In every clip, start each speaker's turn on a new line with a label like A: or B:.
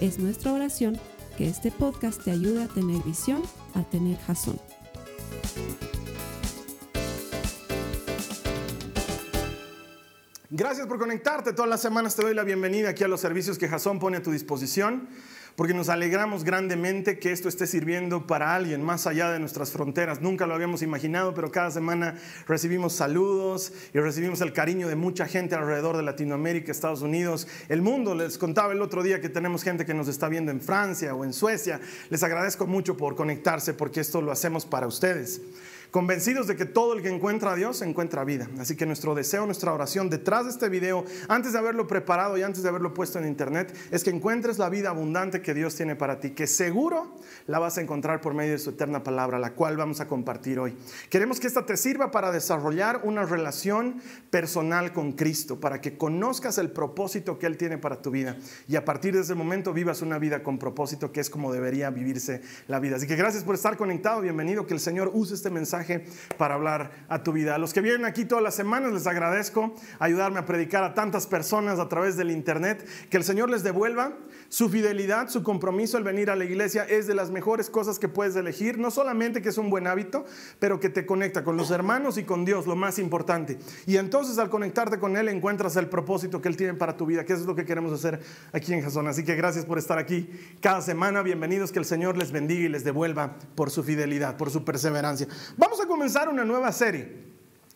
A: Es nuestra oración que este podcast te ayude a tener visión, a tener jazón.
B: Gracias por conectarte. Todas las semanas te doy la bienvenida aquí a los servicios que Jason pone a tu disposición, porque nos alegramos grandemente que esto esté sirviendo para alguien más allá de nuestras fronteras. Nunca lo habíamos imaginado, pero cada semana recibimos saludos y recibimos el cariño de mucha gente alrededor de Latinoamérica, Estados Unidos, el mundo. Les contaba el otro día que tenemos gente que nos está viendo en Francia o en Suecia. Les agradezco mucho por conectarse, porque esto lo hacemos para ustedes convencidos de que todo el que encuentra a Dios encuentra vida. Así que nuestro deseo, nuestra oración detrás de este video, antes de haberlo preparado y antes de haberlo puesto en internet, es que encuentres la vida abundante que Dios tiene para ti, que seguro la vas a encontrar por medio de su eterna palabra, la cual vamos a compartir hoy. Queremos que esta te sirva para desarrollar una relación personal con Cristo, para que conozcas el propósito que Él tiene para tu vida y a partir de ese momento vivas una vida con propósito, que es como debería vivirse la vida. Así que gracias por estar conectado, bienvenido, que el Señor use este mensaje para hablar a tu vida. A los que vienen aquí todas las semanas les agradezco ayudarme a predicar a tantas personas a través del internet. Que el Señor les devuelva su fidelidad, su compromiso al venir a la iglesia es de las mejores cosas que puedes elegir. No solamente que es un buen hábito, pero que te conecta con los hermanos y con Dios, lo más importante. Y entonces al conectarte con Él encuentras el propósito que Él tiene para tu vida, que es lo que queremos hacer aquí en Jason. Así que gracias por estar aquí cada semana. Bienvenidos, que el Señor les bendiga y les devuelva por su fidelidad, por su perseverancia. Vamos a comenzar una nueva serie.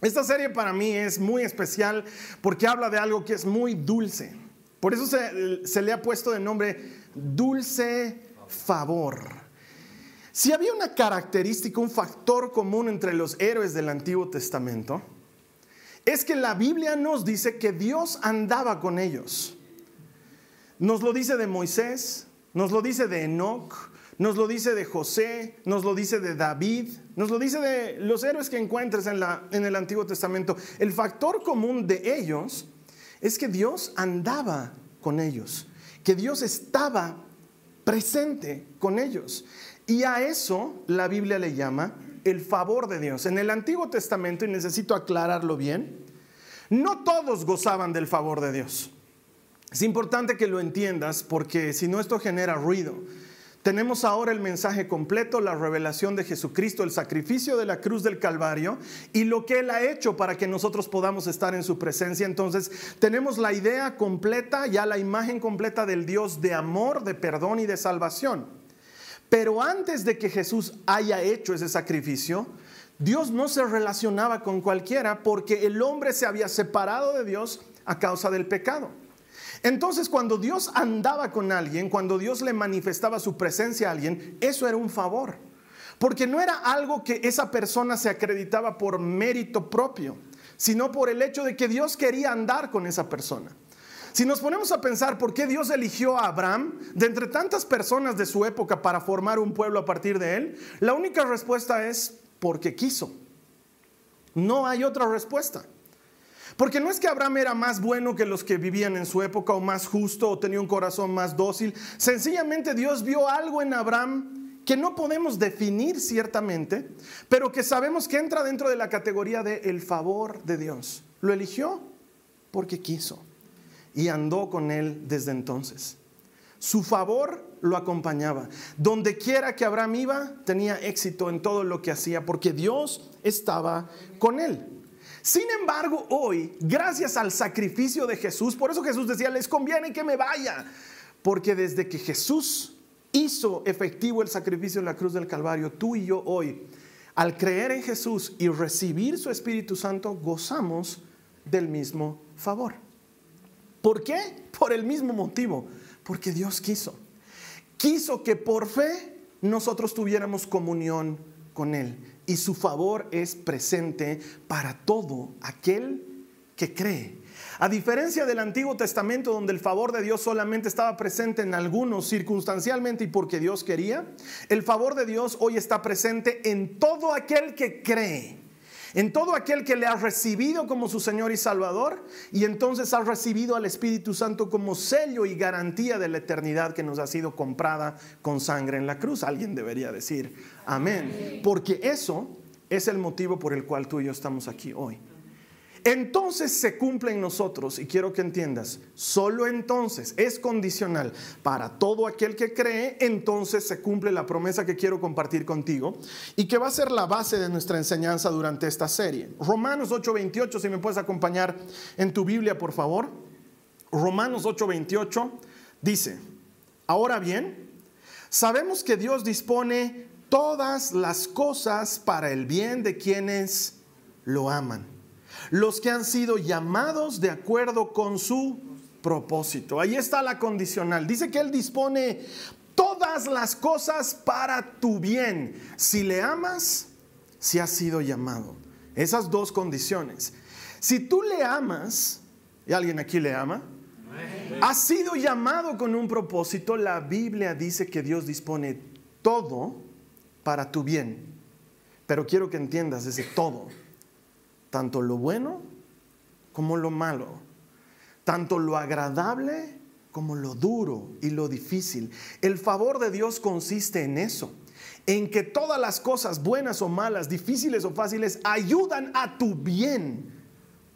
B: Esta serie para mí es muy especial porque habla de algo que es muy dulce. Por eso se, le ha puesto de nombre dulce favor. Si había una característica, un factor común entre los héroes del Antiguo Testamento, es que la Biblia nos dice que Dios andaba con ellos. Nos lo dice de Moisés, nos lo dice de Enoch, nos lo dice de José, nos lo dice de David, nos lo dice de los héroes que encuentres en, el Antiguo Testamento. El factor común de ellos es que Dios andaba con ellos, que Dios estaba presente con ellos. Y a eso la Biblia le llama el favor de Dios. En el Antiguo Testamento, y necesito aclararlo bien, no todos gozaban del favor de Dios. Es importante que lo entiendas porque si no esto genera ruido. Tenemos ahora el mensaje completo, la revelación de Jesucristo, el sacrificio de la cruz del Calvario y lo que Él ha hecho para que nosotros podamos estar en su presencia. Entonces tenemos la idea completa, ya la imagen completa del Dios de amor, de perdón y de salvación. Pero antes de que Jesús haya hecho ese sacrificio, Dios no se relacionaba con cualquiera porque el hombre se había separado de Dios a causa del pecado. Entonces cuando Dios andaba con alguien, cuando Dios le manifestaba su presencia a alguien, eso era un favor. Porque no era algo que esa persona se acreditaba por mérito propio, sino por el hecho de que Dios quería andar con esa persona. Si nos ponemos a pensar por qué Dios eligió a Abraham de entre tantas personas de su época para formar un pueblo a partir de él, la única respuesta es porque quiso. No hay otra respuesta. Porque no es que Abraham era más bueno que los que vivían en su época o más justo o tenía un corazón más dócil. Sencillamente Dios vio algo en Abraham que no podemos definir ciertamente, pero que sabemos que entra dentro de la categoría de el favor de Dios. Lo eligió porque quiso y andó con él desde entonces. Su favor lo acompañaba. Donde quiera que Abraham iba, tenía éxito en todo lo que hacía porque Dios estaba con él. Sin embargo, hoy, gracias al sacrificio de Jesús, por eso Jesús decía, les conviene que me vaya, porque desde que Jesús hizo efectivo el sacrificio en la cruz del Calvario, tú y yo hoy, al creer en Jesús y recibir su Espíritu Santo, gozamos del mismo favor. ¿Por qué? Por el mismo motivo, porque Dios quiso. Quiso que por fe nosotros tuviéramos comunión con Él y su favor es presente para todo aquel que cree. A diferencia del Antiguo Testamento, donde el favor de Dios solamente estaba presente en algunos circunstancialmente y porque Dios quería, el favor de Dios hoy está presente en todo aquel que cree en todo aquel que le ha recibido como su Señor y Salvador y entonces ha recibido al Espíritu Santo como sello y garantía de la eternidad que nos ha sido comprada con sangre en la cruz. Alguien debería decir amén, porque eso es el motivo por el cual tú y yo estamos aquí hoy entonces se cumple en nosotros, y quiero que entiendas, solo entonces es condicional para todo aquel que cree, entonces se cumple la promesa que quiero compartir contigo y que va a ser la base de nuestra enseñanza durante esta serie. Romanos 8:28, si me puedes acompañar en tu Biblia, por favor. Romanos 8:28 dice, ahora bien, sabemos que Dios dispone todas las cosas para el bien de quienes lo aman los que han sido llamados de acuerdo con su propósito. Ahí está la condicional. Dice que Él dispone todas las cosas para tu bien. Si le amas, si has sido llamado. Esas dos condiciones. Si tú le amas, ¿y alguien aquí le ama? Has sido llamado con un propósito. La Biblia dice que Dios dispone todo para tu bien. Pero quiero que entiendas ese todo tanto lo bueno como lo malo, tanto lo agradable como lo duro y lo difícil. El favor de Dios consiste en eso, en que todas las cosas buenas o malas, difíciles o fáciles, ayudan a tu bien,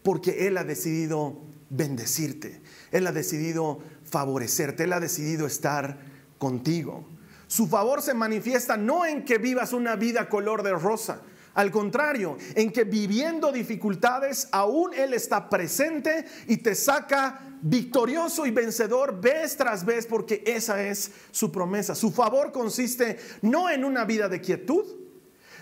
B: porque Él ha decidido bendecirte, Él ha decidido favorecerte, Él ha decidido estar contigo. Su favor se manifiesta no en que vivas una vida color de rosa, al contrario, en que viviendo dificultades, aún Él está presente y te saca victorioso y vencedor vez tras vez, porque esa es su promesa. Su favor consiste no en una vida de quietud,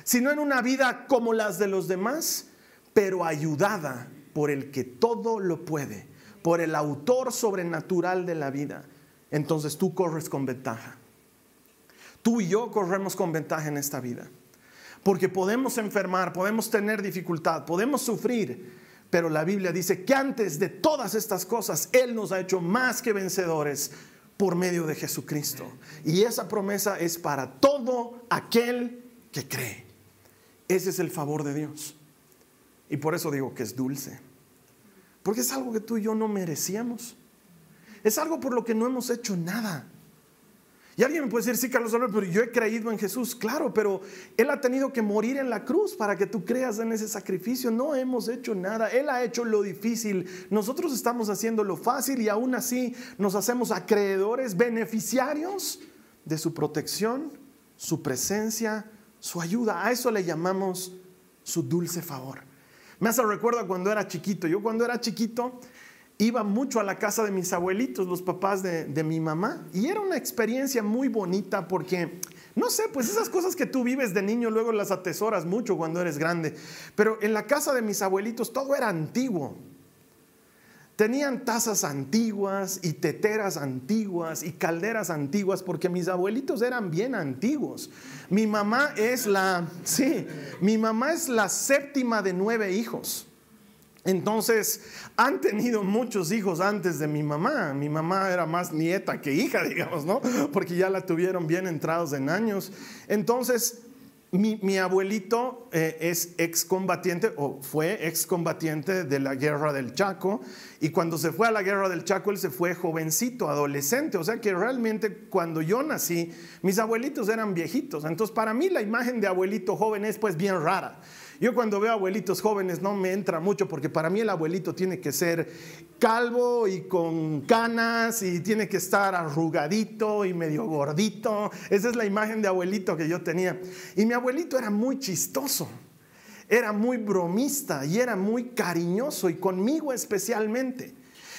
B: sino en una vida como las de los demás, pero ayudada por el que todo lo puede, por el autor sobrenatural de la vida. Entonces tú corres con ventaja. Tú y yo corremos con ventaja en esta vida. Porque podemos enfermar, podemos tener dificultad, podemos sufrir, pero la Biblia dice que antes de todas estas cosas, Él nos ha hecho más que vencedores por medio de Jesucristo. Y esa promesa es para todo aquel que cree. Ese es el favor de Dios. Y por eso digo que es dulce. Porque es algo que tú y yo no merecíamos. Es algo por lo que no hemos hecho nada. Y alguien me puede decir, sí, Carlos Alberto, pero yo he creído en Jesús. Claro, pero Él ha tenido que morir en la cruz para que tú creas en ese sacrificio. No hemos hecho nada. Él ha hecho lo difícil. Nosotros estamos haciendo lo fácil y aún así nos hacemos acreedores, beneficiarios de su protección, su presencia, su ayuda. A eso le llamamos su dulce favor. Me hace recuerdo cuando era chiquito. Yo cuando era chiquito iba mucho a la casa de mis abuelitos, los papás de, mi mamá, y era una experiencia muy bonita porque, no sé, pues esas cosas que tú vives de niño luego las atesoras mucho cuando eres grande, pero en la casa de mis abuelitos todo era antiguo. Tenían tazas antiguas y teteras antiguas y calderas antiguas porque mis abuelitos eran bien antiguos. Mi mamá es la, sí, mi mamá es la séptima de nueve hijos. Entonces, han tenido muchos hijos antes de mi mamá. Mi mamá era más nieta que hija, digamos, ¿no? Porque ya la tuvieron bien entrados en años. Entonces, mi, abuelito eh, es excombatiente o fue excombatiente de la guerra del Chaco y cuando se fue a la guerra del Chaco él se fue jovencito, adolescente, o sea que realmente cuando yo nací mis abuelitos eran viejitos, entonces para mí la imagen de abuelito joven es pues bien rara. Yo cuando veo abuelitos jóvenes no me entra mucho porque para mí el abuelito tiene que ser calvo y con canas y tiene que estar arrugadito y medio gordito. Esa es la imagen de abuelito que yo tenía. Y mi abuelito era muy chistoso, era muy bromista y era muy cariñoso y conmigo especialmente.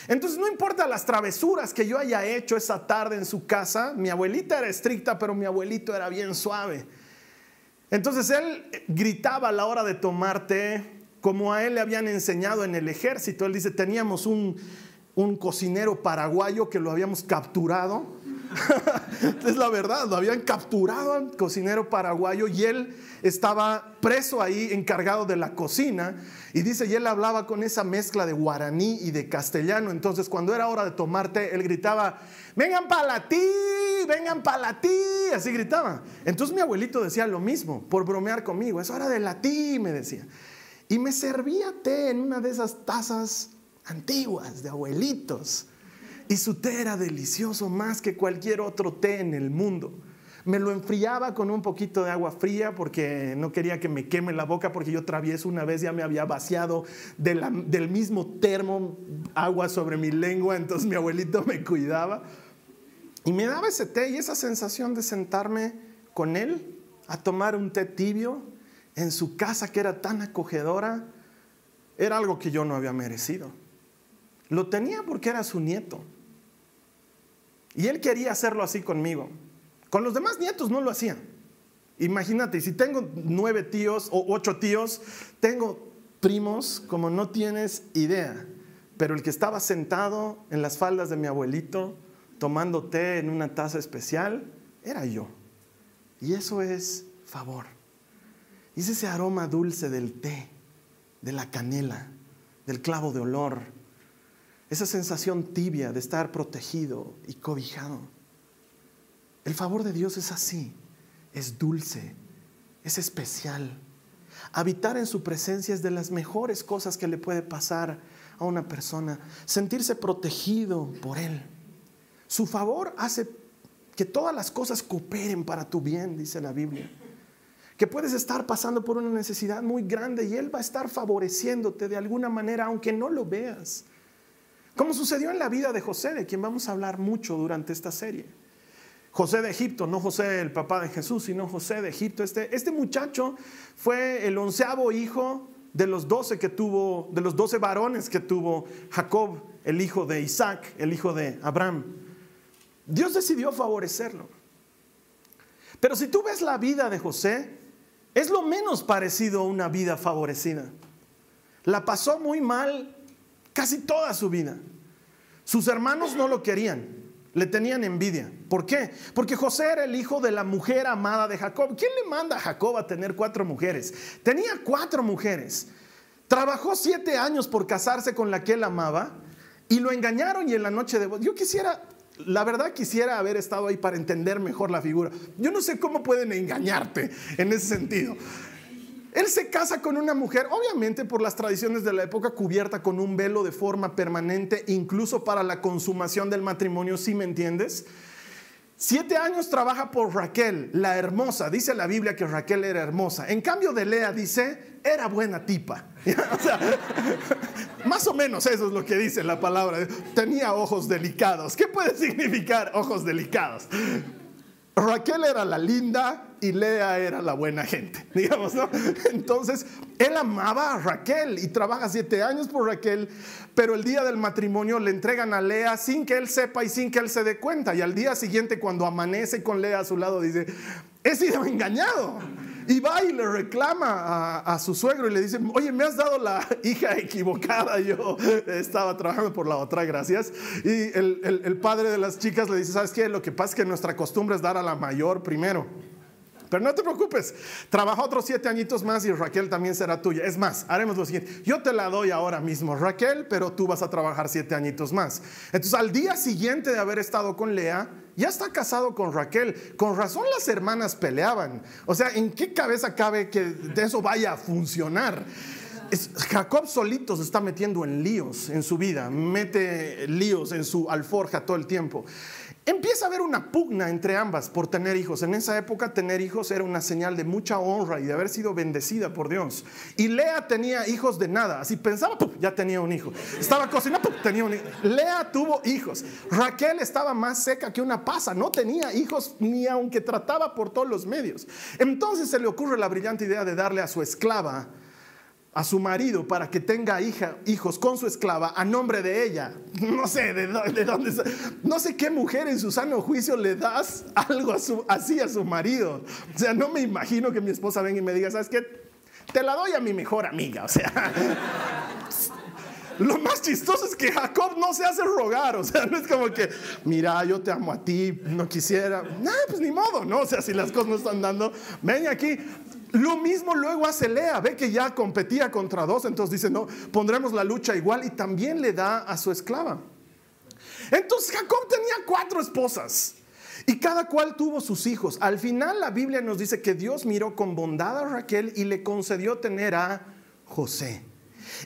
B: Entonces no importa las travesuras que yo haya hecho esa tarde en su casa, mi abuelita era estricta, pero mi abuelito era bien suave. Entonces él gritaba a la hora de tomar té, como a él le habían enseñado en el ejército. Él dice, teníamos un, un cocinero paraguayo que lo habíamos capturado es la verdad, lo habían capturado al cocinero paraguayo y él estaba preso ahí, encargado de la cocina. Y dice, y él hablaba con esa mezcla de guaraní y de castellano. Entonces, cuando era hora de tomar té, él gritaba, vengan para ti, vengan para ti. Así gritaba. Entonces mi abuelito decía lo mismo, por bromear conmigo. Es hora de la me decía. Y me servía té en una de esas tazas antiguas de abuelitos. Y su té era delicioso más que cualquier otro té en el mundo. Me lo enfriaba con un poquito de agua fría porque no quería que me queme la boca porque yo travieso una vez ya me había vaciado del mismo termo agua sobre mi lengua, entonces mi abuelito me cuidaba. Y me daba ese té y esa sensación de sentarme con él a tomar un té tibio en su casa que era tan acogedora, era algo que yo no había merecido. Lo tenía porque era su nieto. Y él quería hacerlo así conmigo. Con los demás nietos no lo hacía. Imagínate, si tengo nueve tíos o ocho tíos, tengo primos como no tienes idea. Pero el que estaba sentado en las faldas de mi abuelito, tomando té en una taza especial, era yo. Y eso es favor. Y es ese aroma dulce del té, de la canela, del clavo de olor, esa sensación tibia de estar protegido y cobijado. El favor de Dios es así, es dulce, es especial. Habitar en su presencia es de las mejores cosas que le puede pasar a una persona, sentirse protegido por Él. Su favor hace que todas las cosas cooperen para tu bien, dice la Biblia. Que puedes estar pasando por una necesidad muy grande y Él va a estar favoreciéndote de alguna manera, aunque no lo veas. Como sucedió en la vida de José, de quien vamos a hablar mucho durante esta serie. José de Egipto, no José el papá de Jesús, sino José de Egipto. Este, este muchacho fue el onceavo hijo de los doce que tuvo, de los doce varones que tuvo Jacob, el hijo de Isaac, el hijo de Abraham. Dios decidió favorecerlo. Pero si tú ves la vida de José, es lo menos parecido a una vida favorecida. La pasó muy mal casi toda su vida. Sus hermanos no lo querían, le tenían envidia. ¿Por qué? Porque José era el hijo de la mujer amada de Jacob. ¿Quién le manda a Jacob a tener cuatro mujeres? Tenía cuatro mujeres. Trabajó siete años por casarse con la que él amaba y lo engañaron y en la noche de Yo quisiera, la verdad quisiera haber estado ahí para entender mejor la figura. Yo no sé cómo pueden engañarte en ese sentido. Él se casa con una mujer, obviamente por las tradiciones de la época, cubierta con un velo de forma permanente, incluso para la consumación del matrimonio, si me entiendes. Siete años trabaja por Raquel, la hermosa. Dice la Biblia que Raquel era hermosa. En cambio de Lea dice, era buena tipa. más o menos eso es lo que dice la palabra. Tenía ojos delicados. ¿Qué puede significar ojos delicados? Raquel era la linda y Lea era la buena gente, digamos, ¿no? Entonces, él amaba a Raquel y trabaja siete años por Raquel, pero el día del matrimonio le entregan a Lea sin que él sepa y sin que él se dé cuenta. Y al día siguiente, cuando amanece con Lea a su lado, dice, he sido engañado. Y va y le reclama a, su suegro y le dice, oye, me has dado la hija equivocada, yo estaba trabajando por la otra, gracias. Y el, el padre de las chicas le dice, ¿sabes qué? Lo que pasa es que nuestra costumbre es dar a la mayor primero. Pero no te preocupes, trabaja otros siete añitos más y Raquel también será tuya. Es más, haremos lo siguiente, yo te la doy ahora mismo, Raquel, pero tú vas a trabajar siete añitos más. Entonces, al día siguiente de haber estado con Lea, ya está casado con Raquel. Con razón las hermanas peleaban. O sea, ¿en qué cabeza cabe que de eso vaya a funcionar? Jacob solito se está metiendo en líos en su vida, mete líos en su alforja todo el tiempo. Empieza a haber una pugna entre ambas por tener hijos. En esa época tener hijos era una señal de mucha honra y de haber sido bendecida por Dios. Y Lea tenía hijos de nada. Así pensaba, ya tenía un hijo. Estaba cocinando, tenía un hijo. Lea tuvo hijos. Raquel estaba más seca que una pasa. No tenía hijos ni aunque trataba por todos los medios. Entonces se le ocurre la brillante idea de darle a su esclava a su marido para que tenga hija, hijos con su esclava a nombre de ella. No sé de, dónde, no sé qué mujer en su sano juicio le das algo así a su marido. O sea, no me imagino que mi esposa venga y me diga, ¿sabes qué? Te la doy a mi mejor amiga. O sea, lo más chistoso es que Jacob no se hace rogar, o sea, no es como que, mira, yo te amo a ti, no quisiera, nah, pues ni modo, ¿no? O sea, si las cosas no están dando, ven aquí. Lo mismo luego hace Lea, ve que ya competía contra dos, entonces dice, no, pondremos la lucha igual y también le da a su esclava. Entonces Jacob tenía cuatro esposas. Y cada cual tuvo sus hijos. Al final la Biblia nos dice que Dios miró con bondad a Raquel y le concedió tener a José.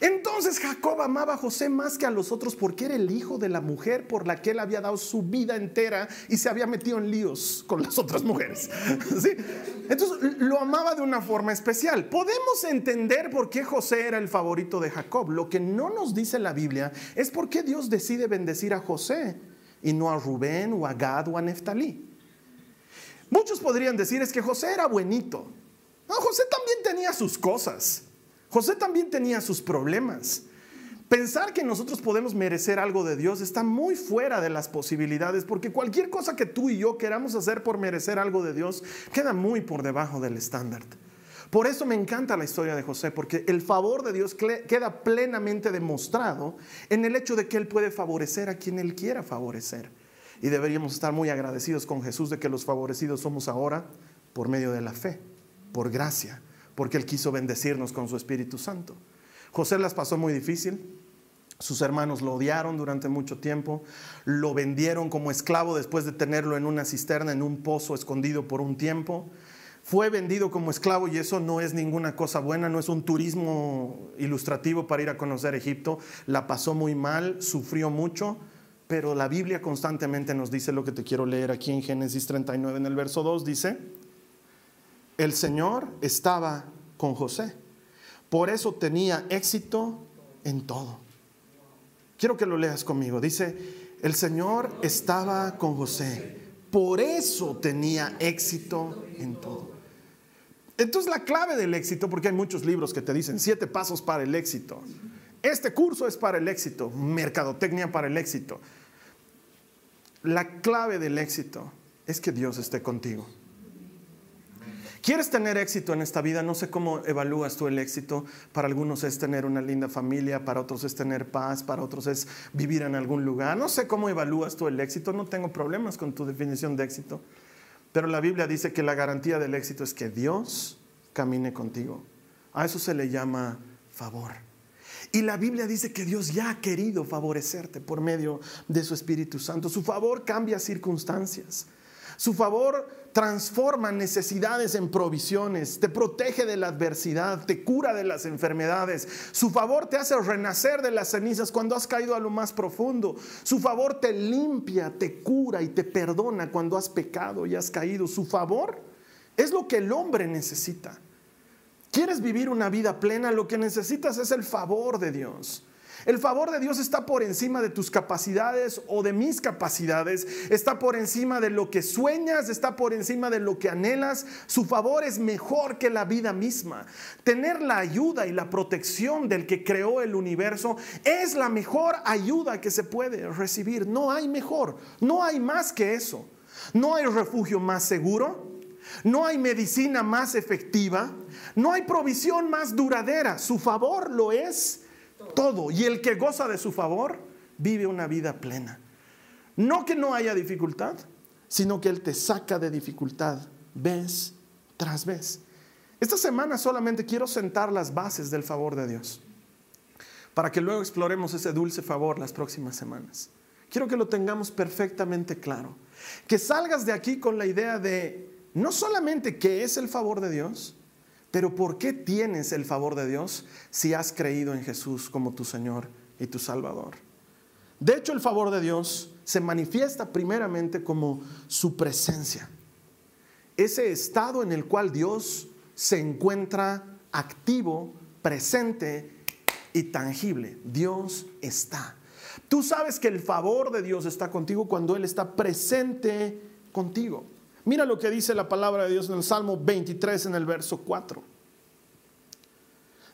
B: Entonces Jacob amaba a José más que a los otros porque era el hijo de la mujer por la que él había dado su vida entera y se había metido en líos con las otras mujeres. Entonces lo amaba de una forma especial. Podemos entender por qué José era el favorito de Jacob. Lo que no nos dice la Biblia es por qué Dios decide bendecir a José y no a Rubén o a Gad o a Neftalí. Muchos podrían decir es que José era buenito. No, José también tenía sus cosas. José también tenía sus problemas. Pensar que nosotros podemos merecer algo de Dios está muy fuera de las posibilidades, porque cualquier cosa que tú y yo queramos hacer por merecer algo de Dios queda muy por debajo del estándar. Por eso me encanta la historia de José, porque el favor de Dios queda plenamente demostrado en el hecho de que Él puede favorecer a quien Él quiera favorecer. Y deberíamos estar muy agradecidos con Jesús de que los favorecidos somos ahora por medio de la fe, por gracia, porque Él quiso bendecirnos con su Espíritu Santo. José las pasó muy difícil. Sus hermanos lo odiaron durante mucho tiempo, lo vendieron como esclavo después de tenerlo en una cisterna, en un pozo escondido por un tiempo fue vendido como esclavo y eso no es ninguna cosa buena, no es un turismo ilustrativo para ir a conocer Egipto. La pasó muy mal, sufrió mucho, pero la Biblia constantemente nos dice lo que te quiero leer aquí en Génesis 39 en el verso 2, dice, el Señor estaba con José, por eso tenía éxito en todo. Quiero que lo leas conmigo, dice, el Señor estaba con José, por eso tenía éxito en todo. Entonces la clave del éxito, porque hay muchos libros que te dicen siete pasos para el éxito. Este curso es para el éxito, mercadotecnia para el éxito. La clave del éxito es que Dios esté contigo. ¿Quieres tener éxito en esta vida? No sé cómo evalúas tú el éxito. Para algunos es tener una linda familia, para otros es tener paz, para otros es vivir en algún lugar. No sé cómo evalúas tú el éxito. No tengo problemas con tu definición de éxito. Pero la Biblia dice que la garantía del éxito es que Dios camine contigo. A eso se le llama favor. Y la Biblia dice que Dios ya ha querido favorecerte por medio de su Espíritu Santo. Su favor cambia circunstancias. Su favor transforma necesidades en provisiones, te protege de la adversidad, te cura de las enfermedades. Su favor te hace renacer de las cenizas cuando has caído a lo más profundo. Su favor te limpia, te cura y te perdona cuando has pecado y has caído. Su favor es lo que el hombre necesita. ¿Quieres vivir una vida plena? Lo que necesitas es el favor de Dios. El favor de Dios está por encima de tus capacidades o de mis capacidades, está por encima de lo que sueñas, está por encima de lo que anhelas. Su favor es mejor que la vida misma. Tener la ayuda y la protección del que creó el universo es la mejor ayuda que se puede recibir. No hay mejor, no hay más que eso. No hay refugio más seguro, no hay medicina más efectiva, no hay provisión más duradera. Su favor lo es todo. Y el que goza de su favor vive una vida plena. No que no haya dificultad, sino que Él te saca de dificultad vez tras vez. Esta semana solamente quiero sentar las bases del favor de Dios, para que luego exploremos ese dulce favor las próximas semanas. Quiero que lo tengamos perfectamente claro. Que salgas de aquí con la idea de no solamente qué es el favor de Dios, pero ¿por qué tienes el favor de Dios si has creído en Jesús como tu Señor y tu Salvador? De hecho, el favor de Dios se manifiesta primeramente como su presencia. Ese estado en el cual Dios se encuentra activo, presente y tangible. Dios está. Tú sabes que el favor de Dios está contigo cuando Él está presente contigo. Mira lo que dice la palabra de Dios en el Salmo 23 en el verso 4.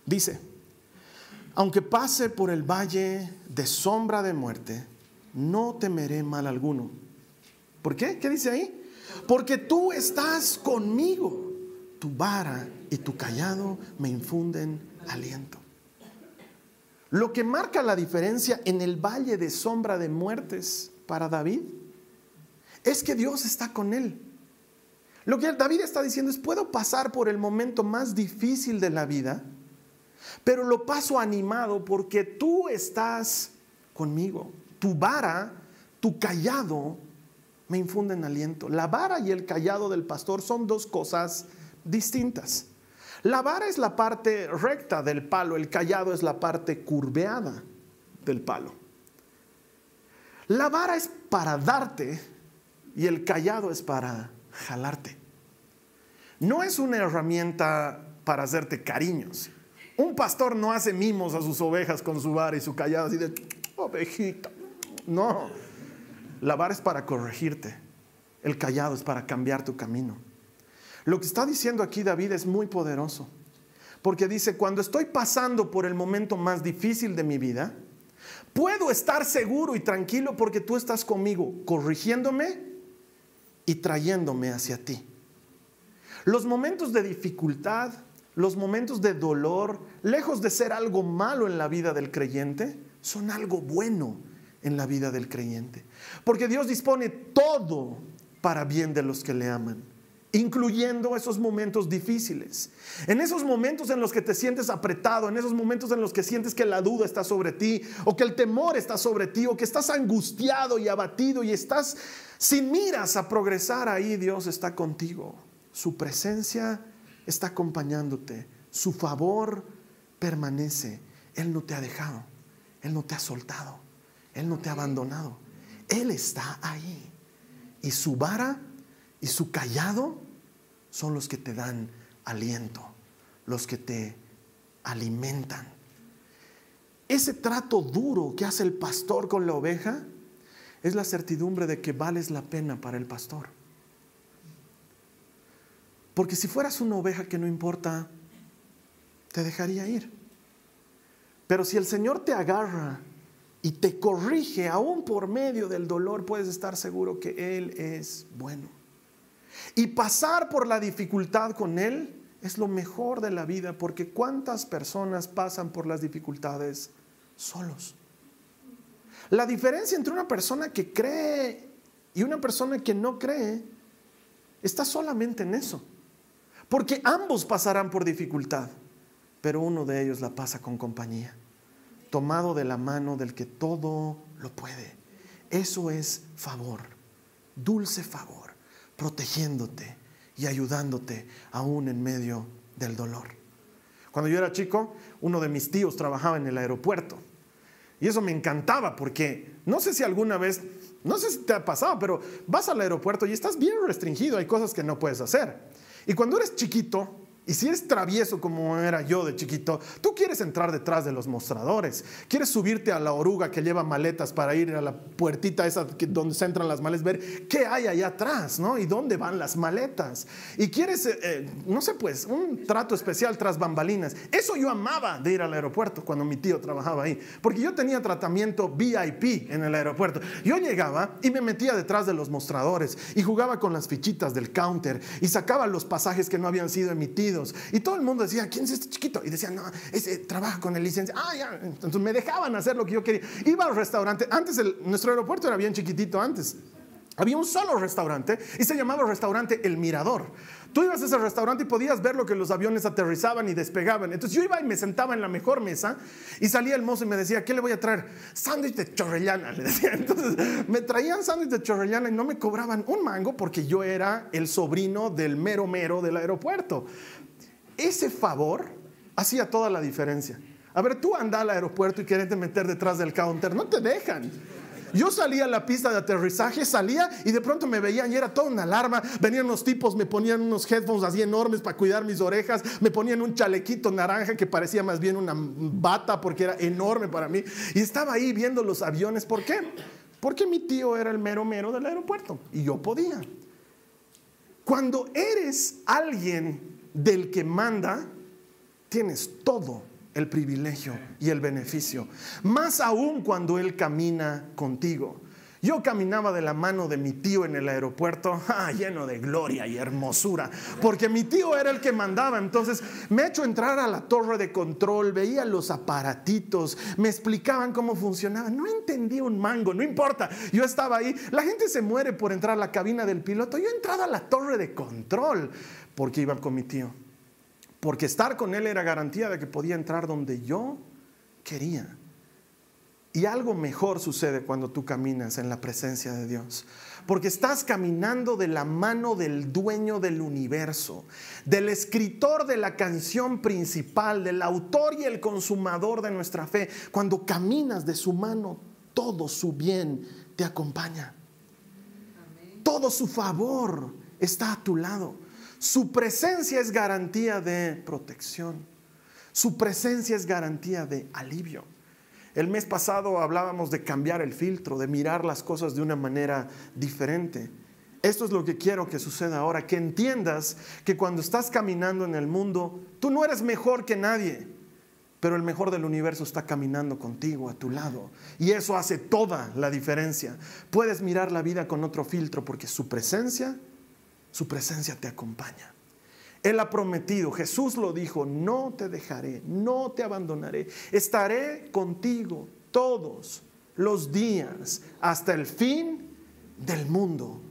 B: Dice, aunque pase por el valle de sombra de muerte, no temeré mal alguno. ¿Por qué? ¿Qué dice ahí? Porque tú estás conmigo. Tu vara y tu callado me infunden aliento. Lo que marca la diferencia en el valle de sombra de muertes para David es que Dios está con él. Lo que David está diciendo es, puedo pasar por el momento más difícil de la vida, pero lo paso animado porque tú estás conmigo. Tu vara, tu callado me infunden aliento. La vara y el callado del pastor son dos cosas distintas. La vara es la parte recta del palo, el callado es la parte curveada del palo. La vara es para darte y el callado es para jalarte. No es una herramienta para hacerte cariños. Un pastor no hace mimos a sus ovejas con su vara y su callado así de ovejita. No, la vara es para corregirte. El callado es para cambiar tu camino. Lo que está diciendo aquí David es muy poderoso, porque dice, cuando estoy pasando por el momento más difícil de mi vida, puedo estar seguro y tranquilo porque tú estás conmigo, corrigiéndome y trayéndome hacia ti. Los momentos de dificultad, los momentos de dolor, lejos de ser algo malo en la vida del creyente, son algo bueno en la vida del creyente. Porque Dios dispone todo para bien de los que le aman incluyendo esos momentos difíciles. En esos momentos en los que te sientes apretado, en esos momentos en los que sientes que la duda está sobre ti, o que el temor está sobre ti, o que estás angustiado y abatido y estás sin miras a progresar ahí, Dios está contigo. Su presencia está acompañándote, su favor permanece. Él no te ha dejado, Él no te ha soltado, Él no te ha abandonado. Él está ahí. Y su vara y su callado son los que te dan aliento, los que te alimentan. Ese trato duro que hace el pastor con la oveja es la certidumbre de que vales la pena para el pastor. Porque si fueras una oveja que no importa, te dejaría ir. Pero si el Señor te agarra y te corrige aún por medio del dolor, puedes estar seguro que Él es bueno. Y pasar por la dificultad con Él es lo mejor de la vida, porque ¿cuántas personas pasan por las dificultades solos? La diferencia entre una persona que cree y una persona que no cree está solamente en eso. Porque ambos pasarán por dificultad, pero uno de ellos la pasa con compañía, tomado de la mano del que todo lo puede. Eso es favor, dulce favor protegiéndote y ayudándote aún en medio del dolor. Cuando yo era chico, uno de mis tíos trabajaba en el aeropuerto. Y eso me encantaba porque no sé si alguna vez, no sé si te ha pasado, pero vas al aeropuerto y estás bien restringido, hay cosas que no puedes hacer. Y cuando eres chiquito, y si eres travieso como era yo de chiquito, tú quieres entrar detrás de los mostradores, quieres subirte a la oruga que lleva maletas para ir a la puertita esa donde se entran las maletas, ver qué hay allá atrás, ¿no? Y dónde van las maletas. Y quieres, eh, eh, no sé, pues, un trato especial tras bambalinas. Eso yo amaba de ir al aeropuerto cuando mi tío trabajaba ahí, porque yo tenía tratamiento VIP en el aeropuerto. Yo llegaba y me metía detrás de los mostradores y jugaba con las fichitas del counter y sacaba los pasajes que no habían sido emitidos y todo el mundo decía, ¿quién es este chiquito? Y decían, no, ese trabaja con el licenciado. Ah, ya. Entonces me dejaban hacer lo que yo quería. Iba al restaurante. Antes, nuestro aeropuerto era bien chiquitito antes. Había un solo restaurante y se llamaba restaurante El Mirador. Tú ibas a ese restaurante y podías ver lo que los aviones aterrizaban y despegaban. Entonces yo iba y me sentaba en la mejor mesa y salía el mozo y me decía, ¿qué le voy a traer? Sándwich de chorrellana, le decía. Entonces me traían sándwich de chorrellana y no me cobraban un mango porque yo era el sobrino del mero mero del aeropuerto. Ese favor hacía toda la diferencia. A ver, tú anda al aeropuerto y quieres meter detrás del counter, no te dejan. Yo salía a la pista de aterrizaje, salía y de pronto me veían y era toda una alarma. Venían unos tipos, me ponían unos headphones así enormes para cuidar mis orejas, me ponían un chalequito naranja que parecía más bien una bata porque era enorme para mí. Y estaba ahí viendo los aviones. ¿Por qué? Porque mi tío era el mero mero del aeropuerto y yo podía. Cuando eres alguien del que manda, tienes todo el privilegio y el beneficio. Más aún cuando Él camina contigo. Yo caminaba de la mano de mi tío en el aeropuerto, ah, lleno de gloria y hermosura, porque mi tío era el que mandaba. Entonces me he hecho entrar a la torre de control, veía los aparatitos, me explicaban cómo funcionaba. No entendía un mango, no importa. Yo estaba ahí. La gente se muere por entrar a la cabina del piloto. Yo entraba a la torre de control porque iba con mi tío. Porque estar con él era garantía de que podía entrar donde yo quería. Y algo mejor sucede cuando tú caminas en la presencia de Dios. Porque estás caminando de la mano del dueño del universo, del escritor de la canción principal, del autor y el consumador de nuestra fe. Cuando caminas de su mano, todo su bien te acompaña. Todo su favor está a tu lado. Su presencia es garantía de protección. Su presencia es garantía de alivio. El mes pasado hablábamos de cambiar el filtro, de mirar las cosas de una manera diferente. Esto es lo que quiero que suceda ahora, que entiendas que cuando estás caminando en el mundo, tú no eres mejor que nadie, pero el mejor del universo está caminando contigo, a tu lado. Y eso hace toda la diferencia. Puedes mirar la vida con otro filtro porque su presencia, su presencia te acompaña. Él ha prometido, Jesús lo dijo, no te dejaré, no te abandonaré, estaré contigo todos los días hasta el fin del mundo.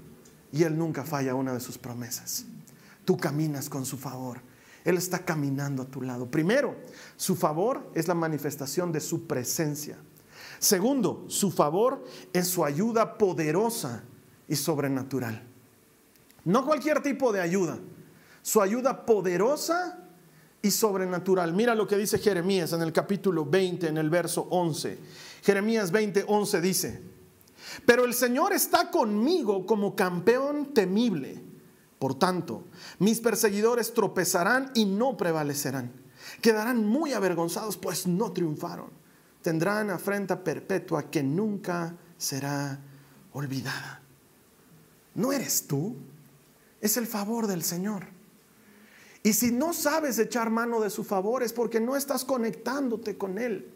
B: Y Él nunca falla una de sus promesas. Tú caminas con su favor. Él está caminando a tu lado. Primero, su favor es la manifestación de su presencia. Segundo, su favor es su ayuda poderosa y sobrenatural. No cualquier tipo de ayuda su ayuda poderosa y sobrenatural. Mira lo que dice Jeremías en el capítulo 20, en el verso 11. Jeremías 20, 11 dice, pero el Señor está conmigo como campeón temible. Por tanto, mis perseguidores tropezarán y no prevalecerán. Quedarán muy avergonzados, pues no triunfaron. Tendrán afrenta perpetua que nunca será olvidada. ¿No eres tú? Es el favor del Señor. Y si no sabes echar mano de su favor es porque no estás conectándote con Él.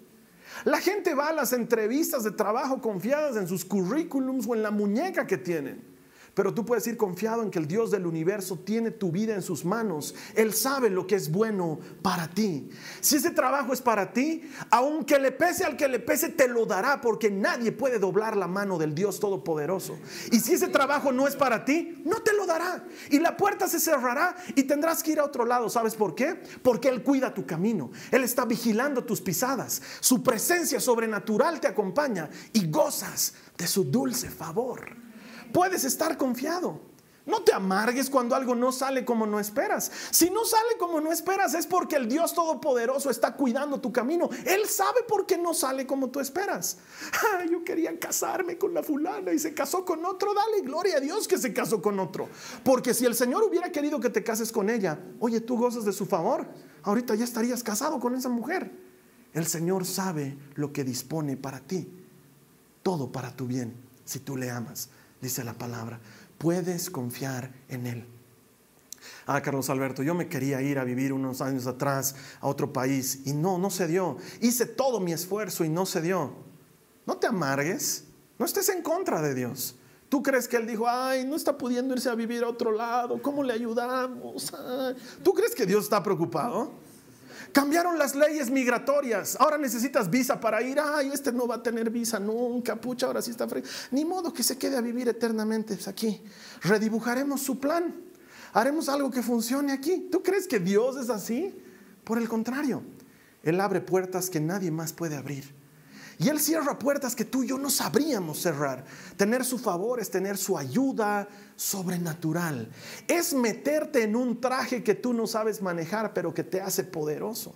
B: La gente va a las entrevistas de trabajo confiadas en sus currículums o en la muñeca que tienen. Pero tú puedes ir confiado en que el Dios del universo tiene tu vida en sus manos. Él sabe lo que es bueno para ti. Si ese trabajo es para ti, aunque le pese al que le pese, te lo dará porque nadie puede doblar la mano del Dios Todopoderoso. Y si ese trabajo no es para ti, no te lo dará. Y la puerta se cerrará y tendrás que ir a otro lado. ¿Sabes por qué? Porque Él cuida tu camino. Él está vigilando tus pisadas. Su presencia sobrenatural te acompaña y gozas de su dulce favor puedes estar confiado. No te amargues cuando algo no sale como no esperas. Si no sale como no esperas es porque el Dios Todopoderoso está cuidando tu camino. Él sabe por qué no sale como tú esperas. yo quería casarme con la fulana y se casó con otro. Dale gloria a Dios que se casó con otro. Porque si el Señor hubiera querido que te cases con ella, oye, tú gozas de su favor. Ahorita ya estarías casado con esa mujer. El Señor sabe lo que dispone para ti. Todo para tu bien, si tú le amas dice la palabra. Puedes confiar en Él. Ah, Carlos Alberto, yo me quería ir a vivir unos años atrás a otro país y no, no se dio. Hice todo mi esfuerzo y no se dio. No te amargues, no estés en contra de Dios. ¿Tú crees que Él dijo, ay, no está pudiendo irse a vivir a otro lado? ¿Cómo le ayudamos? ¿Tú crees que Dios está preocupado? Cambiaron las leyes migratorias. Ahora necesitas visa para ir. Ay, este no va a tener visa nunca. Pucha, ahora sí está frío. Ni modo que se quede a vivir eternamente pues, aquí. Redibujaremos su plan. Haremos algo que funcione aquí. ¿Tú crees que Dios es así? Por el contrario, Él abre puertas que nadie más puede abrir. Y Él cierra puertas que tú y yo no sabríamos cerrar. Tener su favor es tener su ayuda sobrenatural. Es meterte en un traje que tú no sabes manejar, pero que te hace poderoso.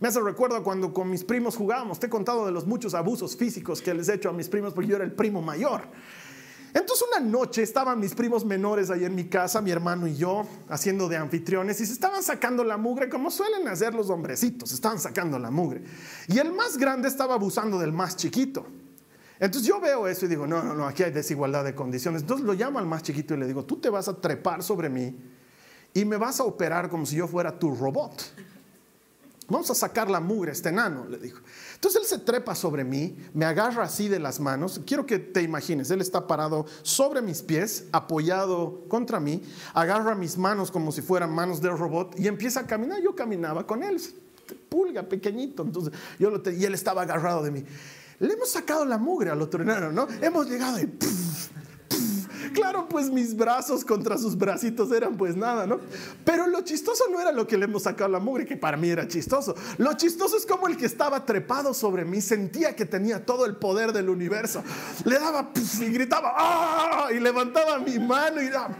B: Me hace recuerdo cuando con mis primos jugábamos. Te he contado de los muchos abusos físicos que les he hecho a mis primos porque yo era el primo mayor. Entonces una noche estaban mis primos menores ahí en mi casa, mi hermano y yo, haciendo de anfitriones y se estaban sacando la mugre como suelen hacer los hombrecitos, estaban sacando la mugre. Y el más grande estaba abusando del más chiquito. Entonces yo veo eso y digo, no, no, no, aquí hay desigualdad de condiciones. Entonces lo llamo al más chiquito y le digo, tú te vas a trepar sobre mí y me vas a operar como si yo fuera tu robot. Vamos a sacar la mugre este enano, le dijo. Entonces él se trepa sobre mí, me agarra así de las manos. Quiero que te imagines, él está parado sobre mis pies, apoyado contra mí, agarra mis manos como si fueran manos de robot y empieza a caminar. Yo caminaba con él, pulga, pequeñito. Entonces yo lo y él estaba agarrado de mí. Le hemos sacado la mugre al otro enano, ¿no? Hemos llegado y Claro, pues mis brazos contra sus bracitos eran pues nada, ¿no? Pero lo chistoso no era lo que le hemos sacado la mugre, que para mí era chistoso. Lo chistoso es como el que estaba trepado sobre mí sentía que tenía todo el poder del universo. Le daba y gritaba ¡ah! y levantaba mi mano y daba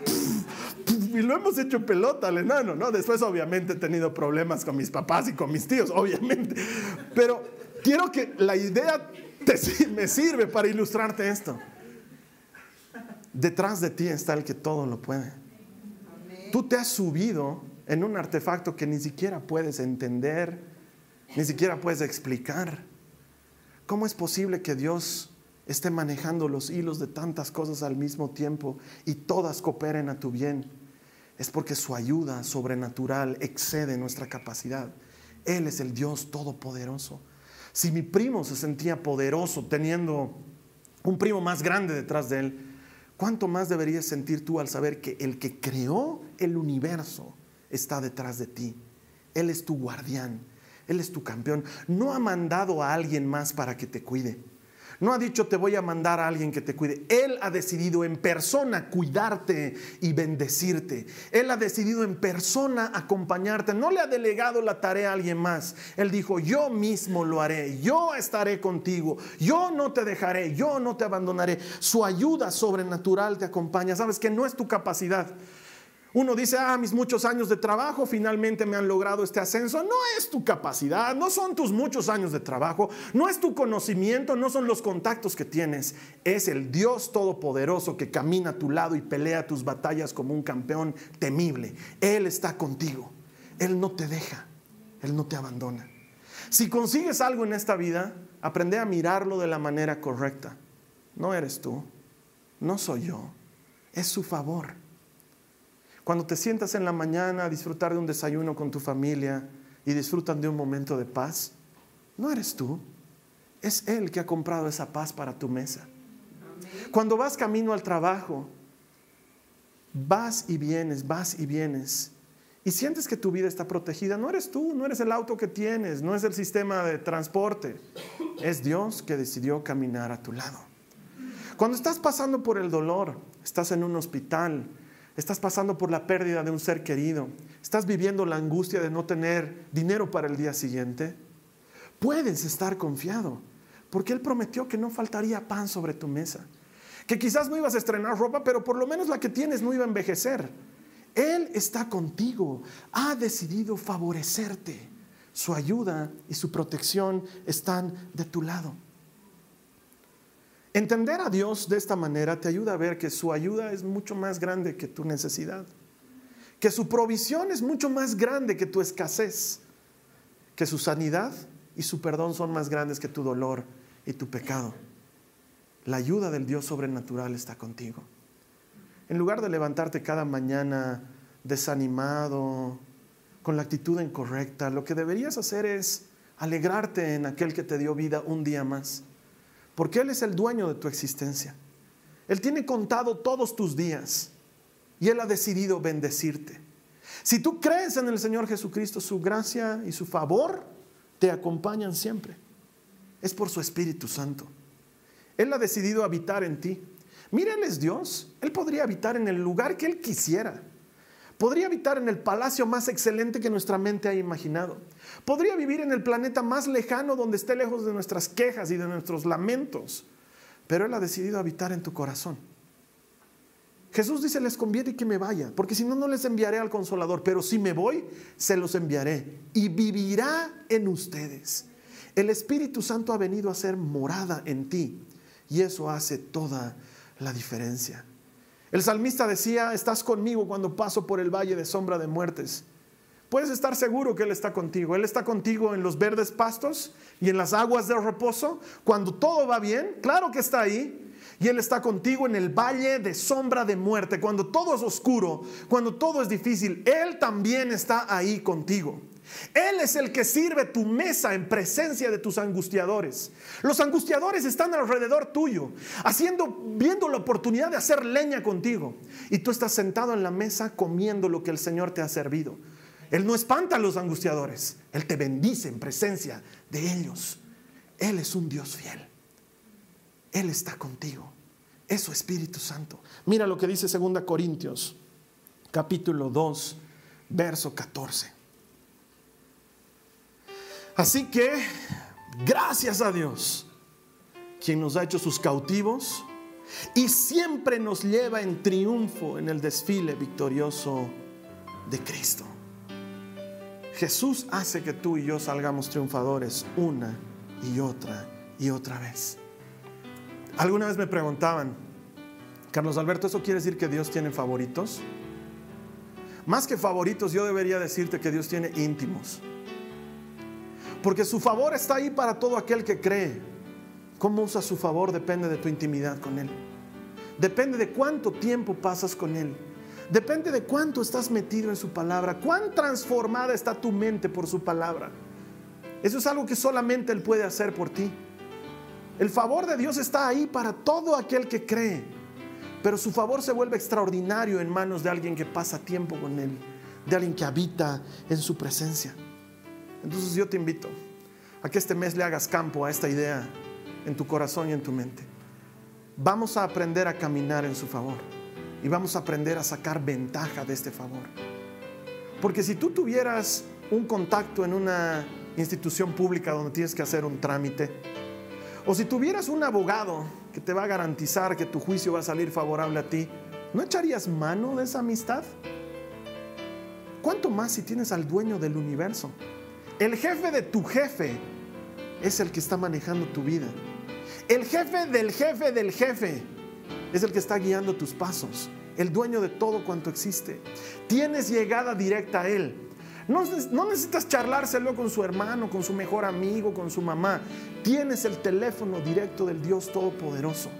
B: y lo hemos hecho pelota al enano, ¿no? Después obviamente he tenido problemas con mis papás y con mis tíos, obviamente. Pero quiero que la idea me sirve para ilustrarte esto. Detrás de ti está el que todo lo puede. Tú te has subido en un artefacto que ni siquiera puedes entender, ni siquiera puedes explicar. ¿Cómo es posible que Dios esté manejando los hilos de tantas cosas al mismo tiempo y todas cooperen a tu bien? Es porque su ayuda sobrenatural excede nuestra capacidad. Él es el Dios todopoderoso. Si mi primo se sentía poderoso teniendo un primo más grande detrás de él, ¿Cuánto más deberías sentir tú al saber que el que creó el universo está detrás de ti? Él es tu guardián, Él es tu campeón. No ha mandado a alguien más para que te cuide. No ha dicho te voy a mandar a alguien que te cuide. Él ha decidido en persona cuidarte y bendecirte. Él ha decidido en persona acompañarte. No le ha delegado la tarea a alguien más. Él dijo, yo mismo lo haré. Yo estaré contigo. Yo no te dejaré. Yo no te abandonaré. Su ayuda sobrenatural te acompaña. Sabes que no es tu capacidad. Uno dice, ah, mis muchos años de trabajo finalmente me han logrado este ascenso. No es tu capacidad, no son tus muchos años de trabajo, no es tu conocimiento, no son los contactos que tienes. Es el Dios Todopoderoso que camina a tu lado y pelea tus batallas como un campeón temible. Él está contigo. Él no te deja, Él no te abandona. Si consigues algo en esta vida, aprende a mirarlo de la manera correcta. No eres tú, no soy yo, es su favor. Cuando te sientas en la mañana a disfrutar de un desayuno con tu familia y disfrutan de un momento de paz, no eres tú, es Él que ha comprado esa paz para tu mesa. Cuando vas camino al trabajo, vas y vienes, vas y vienes, y sientes que tu vida está protegida, no eres tú, no eres el auto que tienes, no es el sistema de transporte, es Dios que decidió caminar a tu lado. Cuando estás pasando por el dolor, estás en un hospital, estás pasando por la pérdida de un ser querido, estás viviendo la angustia de no tener dinero para el día siguiente, puedes estar confiado, porque Él prometió que no faltaría pan sobre tu mesa, que quizás no ibas a estrenar ropa, pero por lo menos la que tienes no iba a envejecer. Él está contigo, ha decidido favorecerte, su ayuda y su protección están de tu lado. Entender a Dios de esta manera te ayuda a ver que su ayuda es mucho más grande que tu necesidad, que su provisión es mucho más grande que tu escasez, que su sanidad y su perdón son más grandes que tu dolor y tu pecado. La ayuda del Dios sobrenatural está contigo. En lugar de levantarte cada mañana desanimado, con la actitud incorrecta, lo que deberías hacer es alegrarte en aquel que te dio vida un día más porque Él es el dueño de tu existencia. Él tiene contado todos tus días y Él ha decidido bendecirte. Si tú crees en el Señor Jesucristo, su gracia y su favor te acompañan siempre. Es por su Espíritu Santo. Él ha decidido habitar en ti. Mira, Él es Dios. Él podría habitar en el lugar que Él quisiera. Podría habitar en el palacio más excelente que nuestra mente ha imaginado. Podría vivir en el planeta más lejano donde esté lejos de nuestras quejas y de nuestros lamentos. Pero Él ha decidido habitar en tu corazón. Jesús dice, les conviene que me vaya, porque si no, no les enviaré al consolador. Pero si me voy, se los enviaré y vivirá en ustedes. El Espíritu Santo ha venido a ser morada en ti y eso hace toda la diferencia. El salmista decía, estás conmigo cuando paso por el valle de sombra de muertes. Puedes estar seguro que Él está contigo. Él está contigo en los verdes pastos y en las aguas de reposo. Cuando todo va bien, claro que está ahí. Y Él está contigo en el valle de sombra de muerte. Cuando todo es oscuro, cuando todo es difícil, Él también está ahí contigo. Él es el que sirve tu mesa en presencia de tus angustiadores. Los angustiadores están alrededor tuyo, haciendo, viendo la oportunidad de hacer leña contigo. Y tú estás sentado en la mesa comiendo lo que el Señor te ha servido. Él no espanta a los angustiadores, Él te bendice en presencia de ellos. Él es un Dios fiel. Él está contigo. Es su Espíritu Santo. Mira lo que dice 2 Corintios, capítulo 2, verso 14. Así que, gracias a Dios, quien nos ha hecho sus cautivos y siempre nos lleva en triunfo en el desfile victorioso de Cristo. Jesús hace que tú y yo salgamos triunfadores una y otra y otra vez. Alguna vez me preguntaban, Carlos Alberto, ¿eso quiere decir que Dios tiene favoritos? Más que favoritos, yo debería decirte que Dios tiene íntimos. Porque su favor está ahí para todo aquel que cree. Cómo usa su favor depende de tu intimidad con Él. Depende de cuánto tiempo pasas con Él. Depende de cuánto estás metido en su palabra. Cuán transformada está tu mente por su palabra. Eso es algo que solamente Él puede hacer por ti. El favor de Dios está ahí para todo aquel que cree. Pero su favor se vuelve extraordinario en manos de alguien que pasa tiempo con Él. De alguien que habita en su presencia. Entonces yo te invito a que este mes le hagas campo a esta idea en tu corazón y en tu mente. Vamos a aprender a caminar en su favor y vamos a aprender a sacar ventaja de este favor. Porque si tú tuvieras un contacto en una institución pública donde tienes que hacer un trámite, o si tuvieras un abogado que te va a garantizar que tu juicio va a salir favorable a ti, ¿no echarías mano de esa amistad? ¿Cuánto más si tienes al dueño del universo? El jefe de tu jefe es el que está manejando tu vida. El jefe del jefe del jefe es el que está guiando tus pasos. El dueño de todo cuanto existe. Tienes llegada directa a Él. No, necesitas charlárselo con su hermano, con su mejor amigo, con su mamá. Tienes el teléfono directo del Dios Todopoderoso.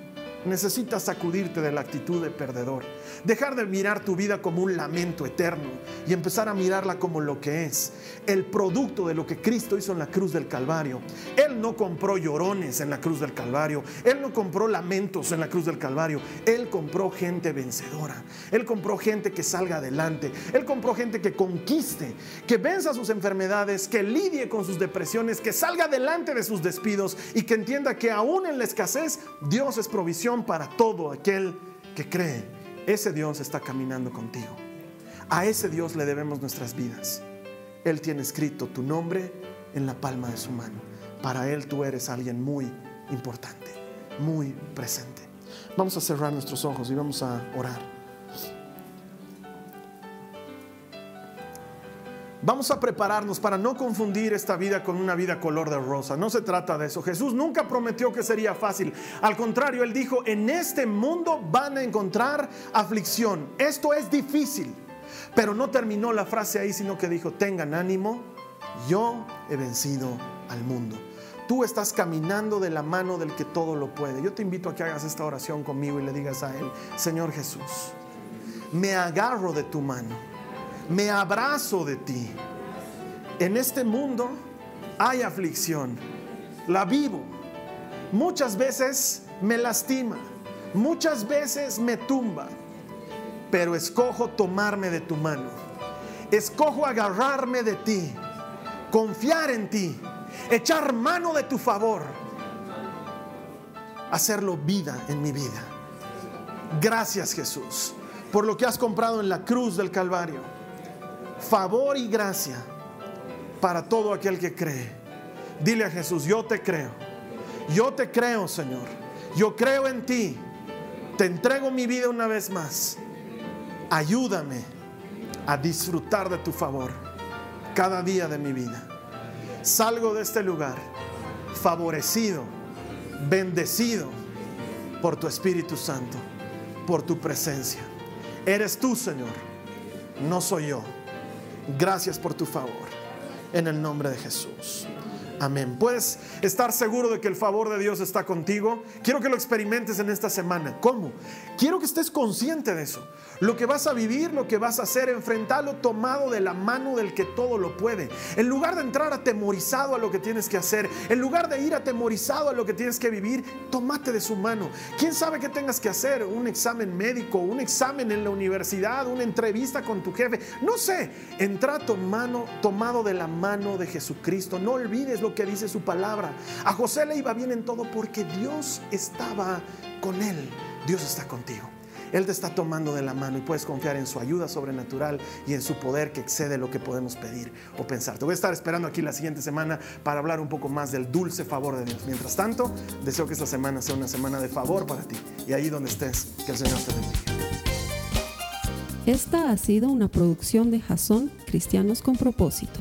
B: Necesitas sacudirte de la actitud de perdedor, dejar de mirar tu vida como un lamento eterno y empezar a mirarla como lo que es, el producto de lo que Cristo hizo en la cruz del Calvario. Él no compró llorones en la cruz del Calvario, Él no compró lamentos en la cruz del Calvario, Él compró gente vencedora, Él compró gente que salga adelante, Él compró gente que conquiste, que venza sus enfermedades, que lidie con sus depresiones, que salga adelante de sus despidos y que entienda que aún en la escasez Dios es provisión para todo aquel que cree. Ese Dios está caminando contigo. A ese Dios le debemos nuestras vidas. Él tiene escrito tu nombre en la palma de su mano. Para Él tú eres alguien muy importante, muy presente. Vamos a cerrar nuestros ojos y vamos a orar. Vamos a prepararnos para no confundir esta vida con una vida color de rosa. No se trata de eso. Jesús nunca prometió que sería fácil. Al contrario, Él dijo, en este mundo van a encontrar aflicción. Esto es difícil. Pero no terminó la frase ahí, sino que dijo, tengan ánimo, yo he vencido al mundo. Tú estás caminando de la mano del que todo lo puede. Yo te invito a que hagas esta oración conmigo y le digas a Él, Señor Jesús, me agarro de tu mano me abrazo de ti. En este mundo hay aflicción, la vivo. Muchas veces me lastima, muchas veces me tumba, pero escojo tomarme de tu mano. Escojo agarrarme de ti, confiar en ti, echar mano de tu favor, hacerlo vida en mi vida. Gracias Jesús por lo que has comprado en la cruz del Calvario favor y gracia para todo aquel que cree. Dile a Jesús, yo te creo. Yo te creo, Señor. Yo creo en ti. Te entrego mi vida una vez más. Ayúdame a disfrutar de tu favor cada día de mi vida. Salgo de este lugar favorecido, bendecido por tu Espíritu Santo, por tu presencia. Eres tú, Señor, no soy yo. Gracias por tu favor. En el nombre de Jesús. Amén. Puedes estar seguro de que el favor de Dios está contigo. Quiero que lo experimentes en esta semana. ¿Cómo? Quiero que estés consciente de eso. Lo que vas a vivir, lo que vas a hacer, enfrentarlo tomado de la mano del que todo lo puede. En lugar de entrar atemorizado a lo que tienes que hacer, en lugar de ir atemorizado a lo que tienes que vivir, tomate de su mano. ¿Quién sabe qué tengas que hacer? Un examen médico, un examen en la universidad, una entrevista con tu jefe. No sé, entra tomado, tomado de la mano de Jesucristo. No olvides lo que dice su palabra. A José le iba bien en todo porque Dios estaba con él. Dios está contigo. Él te está tomando de la mano y puedes confiar en su ayuda sobrenatural y en su poder que excede lo que podemos pedir o pensar. Te voy a estar esperando aquí la siguiente semana para hablar un poco más del dulce favor de Dios. Mientras tanto, deseo que esta semana sea una semana de favor para ti y ahí donde estés, que el Señor te bendiga.
A: Esta ha sido una producción de Jason Cristianos con propósito.